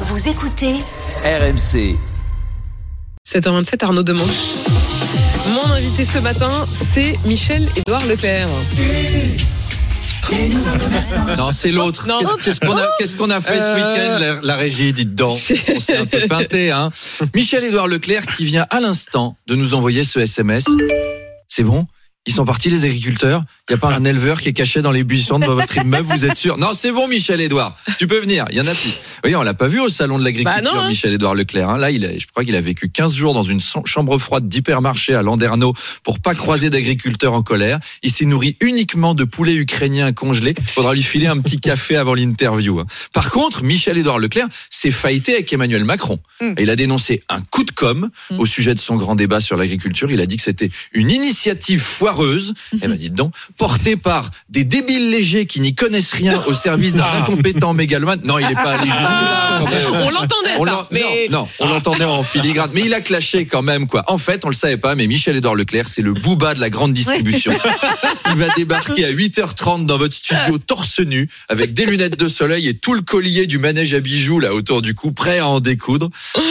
Vous écoutez RMC. 7h27, Arnaud Demanche. Mon invité ce matin, c'est Michel-Édouard Leclerc. Non, c'est l'autre. Qu'est-ce qu'on a, fait ce Euh, week-end, la, la régie, dites donc. On s'est un peu peinté, hein. Michel-Édouard Leclerc qui vient à l'instant de nous envoyer ce SMS. C'est bon? Ils sont partis, les agriculteurs Il n'y a pas un éleveur qui est caché dans les buissons devant votre immeuble, vous êtes sûr? Non, c'est bon, Michel-Édouard. Tu peux venir, il y en a plus. Oui, on l'a pas vu au salon de l'agriculture, Bah non, hein. Michel-Édouard Leclerc. hein. Là, il a, je crois qu'il a vécu 15 jours dans une chambre froide d'hypermarché à Landerneau pour pas croiser d'agriculteurs en colère. Il s'est nourri uniquement de poulet ukrainien congelé. Faudra lui filer un petit café avant l'interview. hein. Par contre, Michel-Édouard Leclerc s'est faillité avec Emmanuel Macron. Mm. Il a dénoncé un coup de com Mm. au sujet de son grand débat sur l'agriculture. Il a dit que c'était une initiative foireuse, eh ben dites donc, portée par des débiles légers qui n'y connaissent rien au service d'un incompétent mégalomane. Non, il n'est pas allé jusque-là. même. On l'entendait, ça, l'en- mais non, non, on l'entendait en filigrane, mais il a clashé quand même quoi. En fait, on le savait pas, mais Michel-Édouard Leclerc, c'est le booba de la grande distribution. il va débarquer à 8h30 dans votre studio torse nu, avec des lunettes de soleil et tout le collier du manège à bijoux là autour du cou, prêt à en découdre.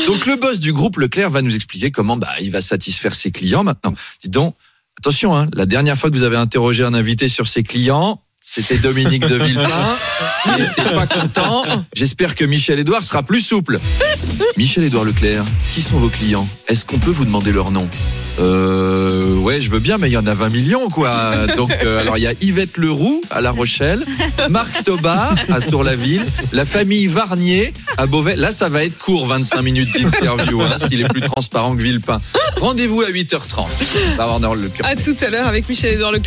Donc le boss du groupe Leclerc va nous expliquer comment bah, il va satisfaire ses clients maintenant. Dis donc, attention, hein, la dernière fois que vous avez interrogé un invité sur ses clients. C'était Dominique de Villepin. Il n'était pas content. J'espère que Michel Édouard sera plus souple. Michel Édouard Leclerc, qui sont vos clients? Est-ce qu'on peut vous demander leur nom? Euh, je veux bien, mais il y en a 20 millions, quoi. Donc, euh, alors, il y a Yvette Leroux à La Rochelle, Marc Tobar à Tour-la-Ville, la famille Varnier à Beauvais. Là, ça va être court, 25 minutes d'interview, hein, s'il est plus transparent que Villepin. Rendez-vous à 8h30. On va avoir dans le cœur. à tout à l'heure avec Michel-Édouard Leclerc.